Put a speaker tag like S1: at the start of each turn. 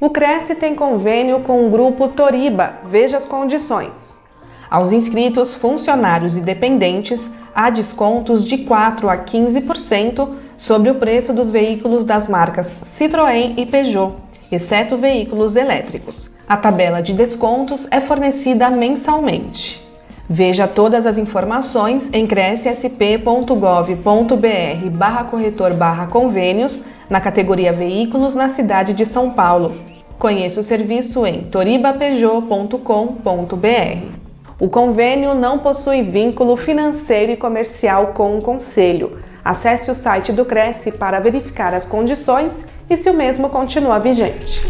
S1: O Cresce tem convênio com o grupo Toriba. Veja as condições. Aos inscritos, funcionários e dependentes, há descontos de 4 a 15% sobre o preço dos veículos das marcas Citroën e Peugeot, exceto veículos elétricos. A tabela de descontos é fornecida mensalmente. Veja todas as informações em crescsp.gov.br barra corretor barra convênios na categoria Veículos na cidade de São Paulo. Conheça o serviço em toribapeugeot.com.br. O convênio não possui vínculo financeiro e comercial com o Conselho. Acesse o site do Cresce para verificar as condições e se o mesmo continua vigente.